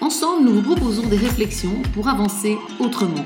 Ensemble, nous vous proposons des réflexions pour avancer autrement.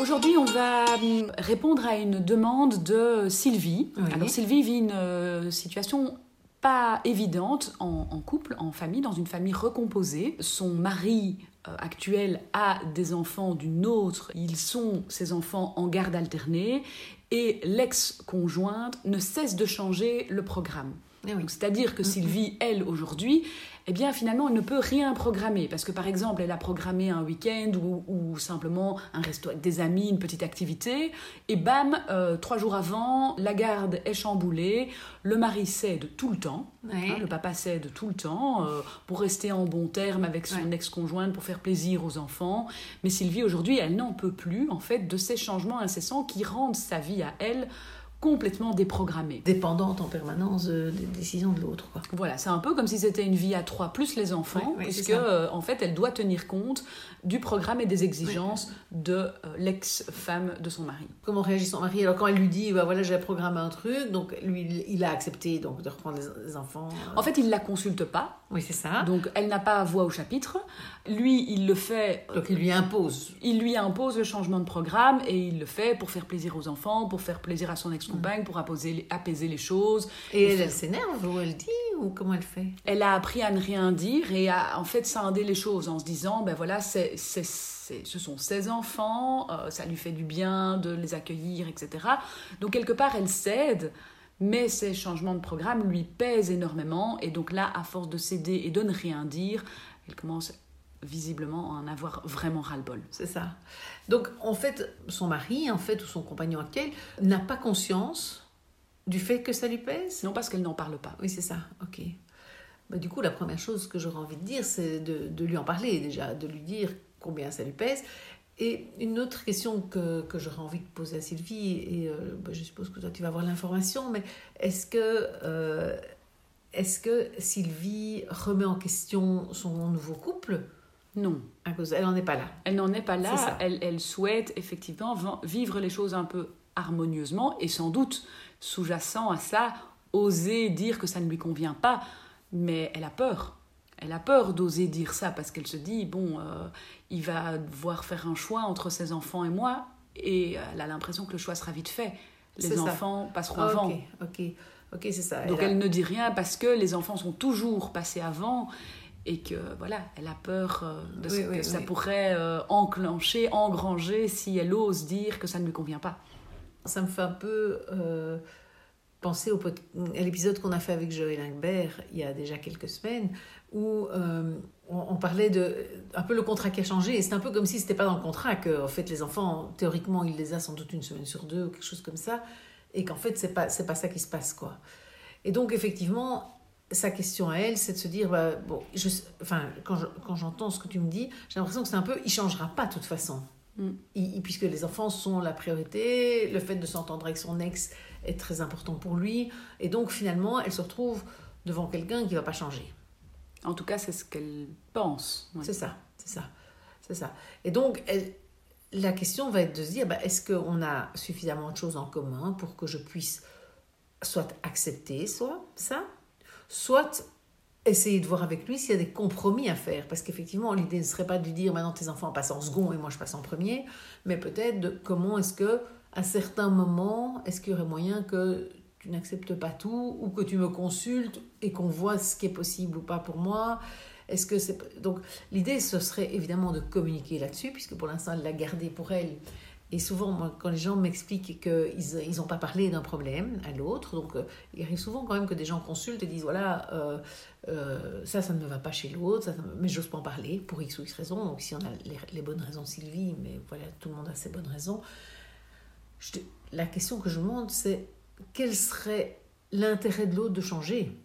Aujourd'hui, on va hum, répondre à une demande de Sylvie. Alors Sylvie vit une euh, situation pas évidente en, couple, en famille, dans une famille recomposée. Son mari euh, actuel a des enfants d'une autre, ils sont ses enfants en garde alternée et l'ex-conjointe ne cesse de changer le programme. Eh c'est-à-dire que Sylvie, elle, aujourd'hui, eh bien finalement elle ne peut rien programmer. Parce que par exemple elle a programmé un week-end ou, simplement un resto avec des amis, une petite activité et bam, euh, trois jours avant, la garde est chamboulée, le mari cède tout le temps, hein, le papa cède tout le temps euh, pour rester en bon terme avec son ex-conjointe, pour faire plaisir aux enfants, mais Sylvie aujourd'hui elle n'en peut plus en fait de ces changements incessants qui rendent sa vie à elle complètement déprogrammée. Dépendante en permanence des décisions de l'autre. Voilà, c'est un peu comme si c'était une vie à trois plus les enfants, puisque euh, en fait elle doit tenir compte du programme et des exigences de euh, l'ex-femme de son mari. Comment réagit son mari? Alors quand elle lui dit, bah voilà, j'ai programmé un truc, donc lui, il a accepté donc de reprendre les, enfants. Euh. En fait, il la consulte pas. Oui, c'est ça. Donc elle n'a pas voix au chapitre. Lui, il le fait. Donc il lui impose. Il lui impose le changement de programme et il le fait pour faire plaisir aux enfants, pour faire plaisir à son pour apaiser, apaiser les choses. Et elle, elle s'énerve ou elle dit ou comment elle fait? Elle a appris à ne rien dire et à en fait scinder les choses en se disant, ben voilà, c'est ce sont ses enfants, euh, ça lui fait du bien de les accueillir, etc. Donc quelque part, elle cède, mais ces changements de programme lui pèsent énormément, et donc là, à force de céder et de ne rien dire, elle commence visiblement en avoir vraiment ras-le-bol. C'est ça. Donc en fait, son mari, en fait, ou son compagnon actuel, n'a pas conscience du fait que ça lui pèse? Non, parce qu'elle n'en parle pas. Oui, c'est ça, ok. Bah, du coup, la première chose que j'aurais envie de dire, c'est de, lui en parler déjà, de lui dire combien ça lui pèse. Et une autre question que, que j'aurais envie de poser à Sylvie, et euh, bah, je suppose que toi tu vas avoir l'information, mais est-ce que, euh, est-ce que Sylvie remet en question son nouveau couple? Non. À cause, elle n'en est pas là. Elle n'en est pas là. Elle, elle souhaite effectivement vivre les choses un peu harmonieusement et sans doute sous-jacent à ça, oser dire que ça ne lui convient pas mais elle a peur. Elle a peur d'oser dire ça parce qu'elle se dit bon, euh, il va devoir faire un choix entre ses enfants et moi, et elle a l'impression que le choix sera vite fait. Les enfants passeront avant. Ok, ok, c'est ça. Donc elle, ne dit rien parce que les enfants sont toujours passés avant et que voilà, elle a peur euh, de ce que ça pourrait euh, enclencher, engranger si elle ose dire que ça ne lui convient pas. Ça me fait un peu penser au à l'épisode qu'on a fait avec Joël Ingbert il y a déjà quelques semaines, où euh, on, parlait de un peu le contrat qui a changé. Et c'est un peu comme si c'était pas dans le contrat que, en fait, les enfants, théoriquement, il les a sans doute une semaine sur deux ou quelque chose comme ça, et qu'en fait, c'est pas c'est pas ça qui se passe, quoi. Et donc, effectivement, sa question à elle, c'est de se dire, bah, bon, je, enfin, quand j'entends ce que tu me dis, j'ai l'impression que c'est un peu, il changera pas de toute façon. Mm. puisque les enfants sont la priorité, le fait de s'entendre avec son ex est très important pour lui. Et donc finalement, elle se retrouve devant quelqu'un qui ne va pas changer. En tout cas, c'est ce qu'elle pense. C'est ça, c'est ça, c'est ça. Et donc, elle, la question va être de se dire, bah, est-ce qu'on a suffisamment de choses en commun pour que je puisse soit accepter soit ça, soit essayer de voir avec lui s'il y a des compromis à faire. Parce qu'effectivement, l'idée ne serait pas de lui dire maintenant tes enfants passent en second et moi je passe en premier, mais peut-être de comment est-ce que à certains moments, est-ce qu'il y aurait moyen que tu n'acceptes pas tout ou que tu me consultes et qu'on voit ce qui est possible ou pas pour moi? Est-ce que c'est donc l'idée ce serait évidemment de communiquer là-dessus puisque pour l'instant elle l'a gardé pour elle. Et souvent, quand les gens m'expliquent qu'ils n'ont pas parlé d'un problème à l'autre, donc euh, il arrive souvent quand même que des gens consultent et disent voilà, euh, euh, ça, ça ne me va pas chez l'autre, mais j'ose pas en parler pour X ou X raisons. Donc, si on a les, les bonnes raisons, Sylvie, mais voilà, tout le monde a ses bonnes raisons la question que je me demande, c'est quel serait l'intérêt de l'autre de changer,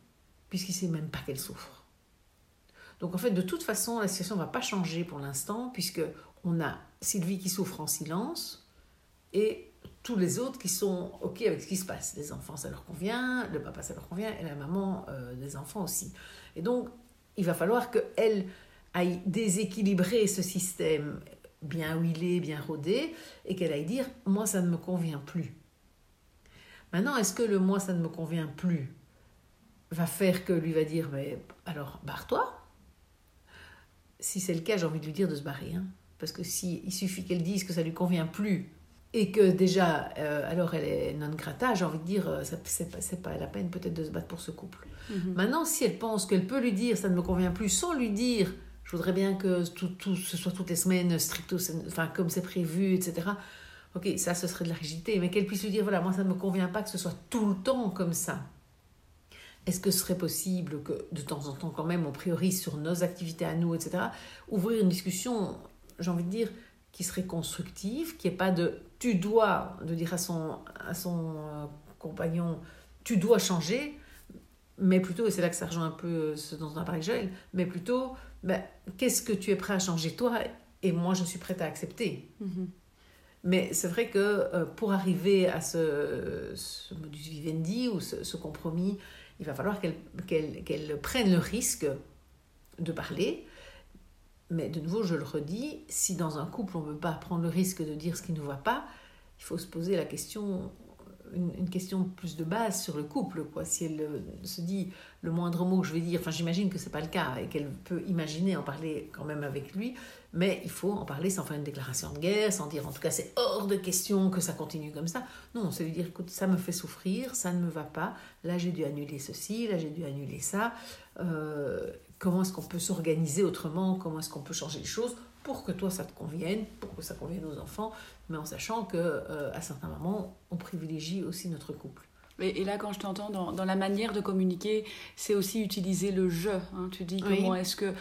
puisqu'il ne sait même pas qu'elle souffre? Donc en fait, de toute façon, la situation ne va pas changer pour l'instant, puisque on a Sylvie qui souffre en silence et tous les autres qui sont OK avec ce qui se passe. Les enfants, ça leur convient, le papa, ça leur convient, et la maman euh, des enfants aussi. Et donc, il va falloir qu'elle aille déséquilibrer ce système bien huilé, bien rodé, et qu'elle aille dire, moi, ça ne me convient plus. Maintenant, est-ce que le moi, ça ne me convient plus va faire que lui va dire, mais alors, barre-toi Si c'est le cas, j'ai envie de lui dire de se barrer. Hein. Parce que si il suffit qu'elle dise que ça lui convient plus et que déjà, euh, alors elle est non grata, j'ai envie de dire, euh, c'est pas, pas la peine peut-être de se battre pour ce couple. Mhm. Maintenant, si elle pense qu'elle peut lui dire, ça ne me convient plus, sans lui dire, je voudrais bien que tout, tout ce soit toutes les semaines stricto, enfin comme c'est prévu, etc. Ok, ça, ce serait de la rigidité, mais qu'elle puisse lui dire, voilà, moi, ça ne me convient pas que ce soit tout le temps comme ça. Est-ce que ce serait possible que de temps en temps, quand même, on priorise sur nos activités à nous, etc. Ouvrir une discussion, j'ai envie de dire, qui serait constructive, qui n'est pas de tu dois, de dire à son, à son euh, compagnon, tu dois changer, mais plutôt, et c'est là que ça rejoint un peu euh, ce dont on a parlé Joël, mais plutôt, ben, qu'est-ce que tu es prêt à changer toi et moi je suis prête à accepter. Mm-hmm. Mais c'est vrai que euh, pour arriver à ce, ce, modus vivendi ou ce, compromis, il va falloir qu'elle qu'elle prenne le risque de parler, mais de nouveau, je le redis, si dans un couple on ne veut pas prendre le risque de dire ce qui ne va pas, il faut se poser la question, une, question plus de base sur le couple. Quoi. Si elle euh, se dit le moindre mot que je vais dire, enfin j'imagine que ce n'est pas le cas et qu'elle peut imaginer en parler quand même avec lui, mais il faut en parler sans faire une déclaration de guerre, sans dire en tout cas c'est hors de question que ça continue comme ça. Non, c'est lui dire écoute, ça me fait souffrir, ça ne me va pas, là j'ai dû annuler ceci, là j'ai dû annuler ça. Euh, comment est-ce qu'on peut s'organiser autrement, comment est-ce qu'on peut changer les choses pour que toi ça te convienne, pour que ça convienne aux enfants, mais en sachant que euh, à certains moments on privilégie aussi notre couple. Et, là, quand je t'entends dans, dans, la manière de communiquer, c'est aussi utiliser le je. Hein. Tu dis comment est-ce que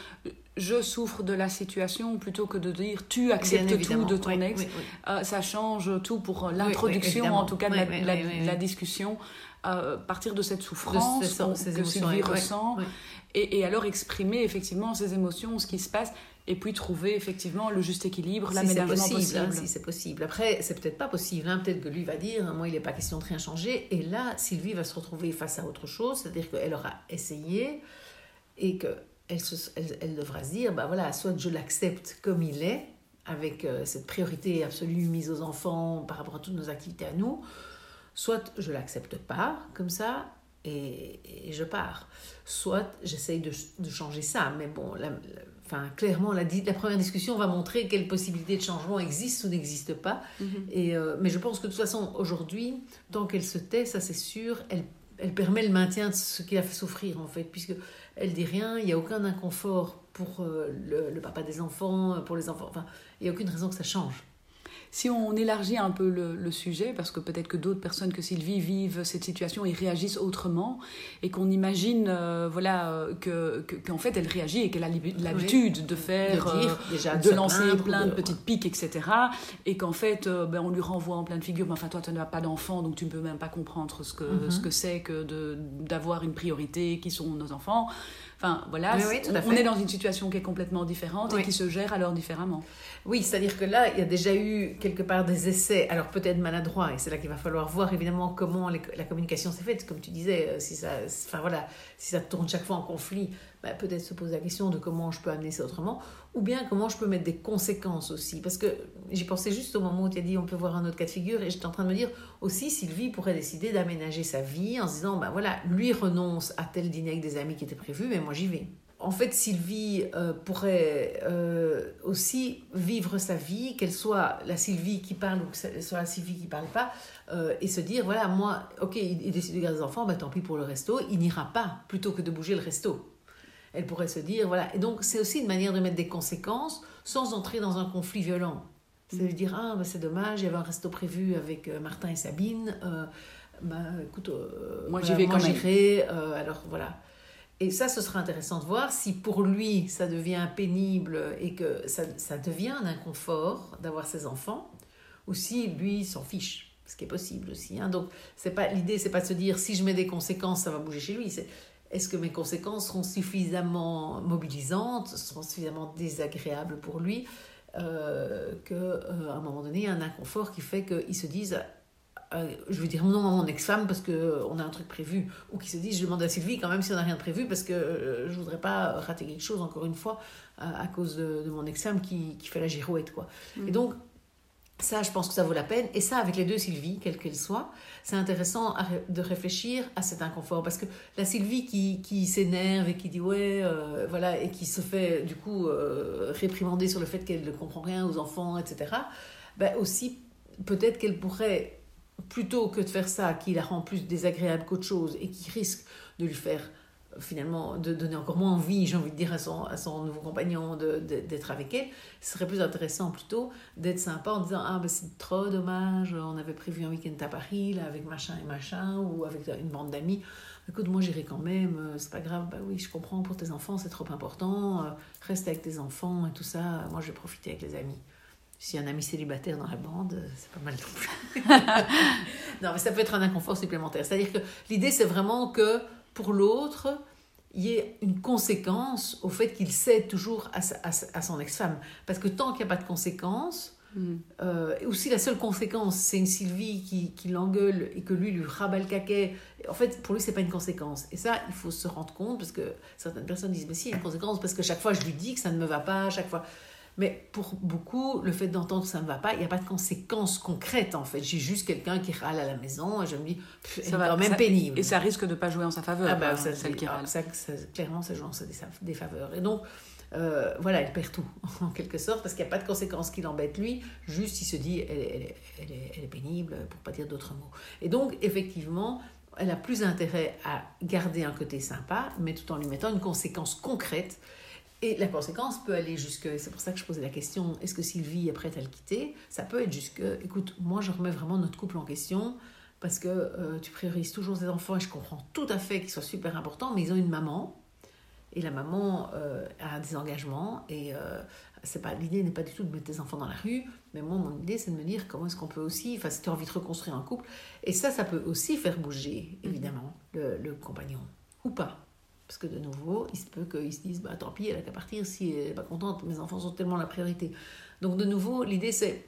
je souffre de la situation plutôt que de dire tu acceptes tout de ton ex. Euh, ça change tout pour l'introduction, en tout cas, de la, discussion. Euh, partir de cette souffrance que Sylvie ressent et, et, alors exprimer effectivement ses émotions, ce qui se passe et puis trouver effectivement le juste équilibre, si l'aménagement possible. possible. Hein, si c'est possible. Après, c'est peut-être pas possible. Hein. Peut-être que lui va dire, moi, il n'est pas question de rien changer. Et là, Sylvie va se retrouver face à autre chose, c'est-à-dire qu'elle aura essayé et qu'elle elle, elle, devra se dire, bah voilà, soit je l'accepte comme il est, avec euh, cette priorité absolue mise aux enfants par rapport à toutes nos activités à nous, soit je l'accepte pas comme ça et, je pars. Soit j'essaye de, de, changer ça, mais bon, la, Enfin, clairement, la, la, première discussion va montrer quelles possibilités de changement existent ou n'existent pas. Mhm. Et, euh, mais je pense que de toute façon, aujourd'hui, tant qu'elle se tait, ça c'est sûr, elle, elle permet le maintien de ce qui a fait souffrir, en fait, puisque elle dit rien, il n'y a aucun inconfort pour euh, le, le, papa des enfants, pour les enfants. Enfin, il n'y a aucune raison que ça change. Si on élargit un peu le, sujet, parce que peut-être que d'autres personnes que Sylvie vivent cette situation et réagissent autrement, et qu'on imagine euh, voilà, euh, que, qu'en fait elle réagit et qu'elle a l'habitude de faire, de, dire, euh, déjà, de, lancer plein de, petites piques, etc. Et qu'en fait ben, on lui renvoie en pleine figure, mais enfin toi tu n'as pas d'enfant, donc tu ne peux même pas comprendre ce que, ce que c'est que d'avoir une priorité qui sont nos enfants. Enfin, voilà, on, est dans une situation qui est complètement différente et qui se gère alors différemment. Oui, c'est-à-dire que là, il y a déjà eu quelque part des essais, alors peut-être maladroits, et c'est là qu'il va falloir voir évidemment comment la communication s'est faite. Comme tu disais, euh, si ça, enfin voilà, si ça tourne chaque fois en conflit, bah, peut-être se poser la question de comment je peux amener ça autrement, ou bien comment je peux mettre des conséquences aussi. Parce que j'y pensais juste au moment où tu as dit on peut voir un autre cas de figure, et j'étais en train de me dire aussi Sylvie pourrait décider d'aménager sa vie en se disant bah voilà, lui renonce à tel dîner avec des amis qui étaient prévus, mais moi j'y vais. En fait, Sylvie euh, pourrait euh, aussi vivre sa vie, qu'elle soit la Sylvie qui parle ou que ce soit la Sylvie qui parle pas, euh, et se dire voilà, moi, ok, il, décide de garder des enfants, bah, tant pis pour le resto, il n'ira pas plutôt que de bouger le resto elle pourrait se dire, voilà. Et donc, c'est aussi une manière de mettre des conséquences sans entrer dans un conflit violent. C'est de dire, ah, bah, c'est dommage, il y avait un resto prévu avec Martin et Sabine. Bah, écoute, moi j'y vais quand même. alors voilà. Et ça, ce sera intéressant de voir si pour lui, ça devient pénible et que ça, devient un inconfort d'avoir ses enfants, ou si lui s'en fiche, ce qui est possible aussi. Hein. Donc, c'est pas l'idée, c'est pas de se dire si je mets des conséquences, ça va bouger chez lui. C'est est-ce que mes conséquences seront suffisamment mobilisantes, seront suffisamment désagréables pour lui, euh, qu'à un moment donné, un inconfort qui fait qu'ils se disent euh, je veux dire non à mon ex-femme parce qu'on a un truc prévu, ou qui se disent je demande à Sylvie quand même si on n'a rien de prévu parce que euh, je voudrais pas rater quelque chose encore une fois à cause de, mon ex-femme qui, qui, fait la girouette. Quoi. Mm. Et donc, ça, je pense que ça vaut la peine. Et ça, avec les deux Sylvie, quelle qu'elle soit, c'est intéressant de réfléchir à cet inconfort. Parce que la Sylvie qui, qui s'énerve et qui dit ouais, euh, voilà, et qui se fait du coup réprimander sur le fait qu'elle ne comprend rien aux enfants, etc., ben aussi, peut-être qu'elle pourrait plutôt que de faire ça qui la rend plus désagréable qu'autre chose et qui risque de lui faire finalement de donner encore moins envie, j'ai envie de dire à son, à son nouveau compagnon d'être avec elle, ce serait plus intéressant plutôt d'être sympa en disant ah ben c'est trop dommage, on avait prévu un week-end à Paris là avec machin et machin ou avec une bande d'amis. Écoute, moi j'irai quand même, euh, c'est pas grave, bah oui, je comprends pour tes enfants, c'est trop important, euh, reste avec tes enfants et tout ça, moi je vais profiter avec les amis. Si un ami célibataire dans la bande, c'est pas mal non plus. non, mais ça peut être un inconfort supplémentaire. C'est-à-dire que l'idée, c'est vraiment que pour l'autre, il y ait une conséquence au fait qu'il cède toujours à, à, son ex-femme. Parce que tant qu'il n'y a pas de conséquence, mm. euh, et aussi la seule conséquence, c'est une Sylvie qui, qui l'engueule et que lui lui rabat le caquet. En fait, pour lui, c'est pas une conséquence. Et ça, il faut se rendre compte parce que certaines personnes disent Mais si, il y a une conséquence parce que chaque fois je lui dis que ça ne me va pas, chaque fois. Mais pour beaucoup, le fait d'entendre ça ne va pas, il n'y a pas de conséquences concrètes en fait. J'ai juste quelqu'un qui râle à la maison et je me dis, c'est quand même pénible. Et ça risque de ne pas jouer en sa faveur. Ah bah, ça, celle qui râle. Ça, clairement, ça joue en sa défaveur. Et donc, euh, voilà, elle perd tout en quelque sorte parce qu'il n'y a pas de conséquences qui l'embêtent lui. Juste, il se dit, elle, elle, elle, est, elle est pénible, pour pas dire d'autres mots. Et donc, effectivement, elle a plus intérêt à garder un côté sympa, mais tout en lui mettant une conséquence concrète et la conséquence peut aller jusque, c'est pour ça que je posais la question, est-ce que Sylvie est prête à le quitter? Ça peut être jusque, écoute, moi je remets vraiment notre couple en question parce que euh, tu priorises toujours tes enfants et je comprends tout à fait qu'ils soient super importants, mais ils ont une maman et la maman euh, a des engagements et euh, c'est pas l'idée n'est pas du tout de mettre tes enfants dans la rue, mais moi mon idée c'est de me dire comment est-ce qu'on peut aussi, enfin si tu as envie de reconstruire un couple, et ça ça peut aussi faire bouger évidemment le, le compagnon ou pas. Parce que de nouveau, il se peut qu'ils se disent bah, tant pis, elle a qu'à partir si elle n'est pas contente, mes enfants sont tellement la priorité. Donc de nouveau, l'idée c'est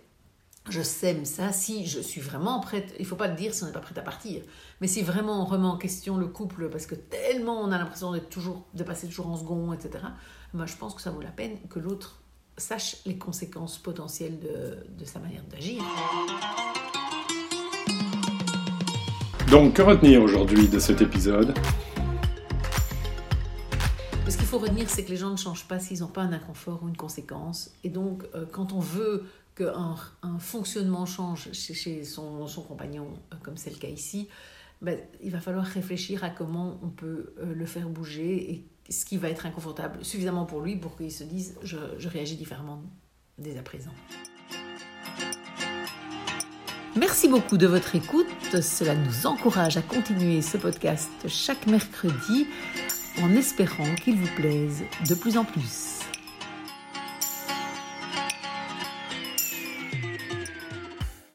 je sème ça si je suis vraiment prête. Il ne faut pas le dire si on n'est pas prête à partir. Mais si vraiment on remet en question le couple parce que tellement on a l'impression d'être toujours, de passer toujours en second, etc. Moi, je pense que ça vaut la peine que l'autre sache les conséquences potentielles de, de sa manière d'agir. Donc, que retenir aujourd'hui de cet épisode? Faut retenir, c'est que les gens ne changent pas s'ils n'ont pas un inconfort ou une conséquence. Et donc, euh, quand on veut qu'un un fonctionnement change chez, son, compagnon, euh, comme c'est le cas ici, ben, il va falloir réfléchir à comment on peut euh, le faire bouger et ce qui va être inconfortable suffisamment pour lui pour qu'il se dise je réagis différemment dès à présent. Merci beaucoup de votre écoute. Cela nous encourage à continuer ce podcast chaque mercredi en espérant qu'il vous plaise de plus en plus.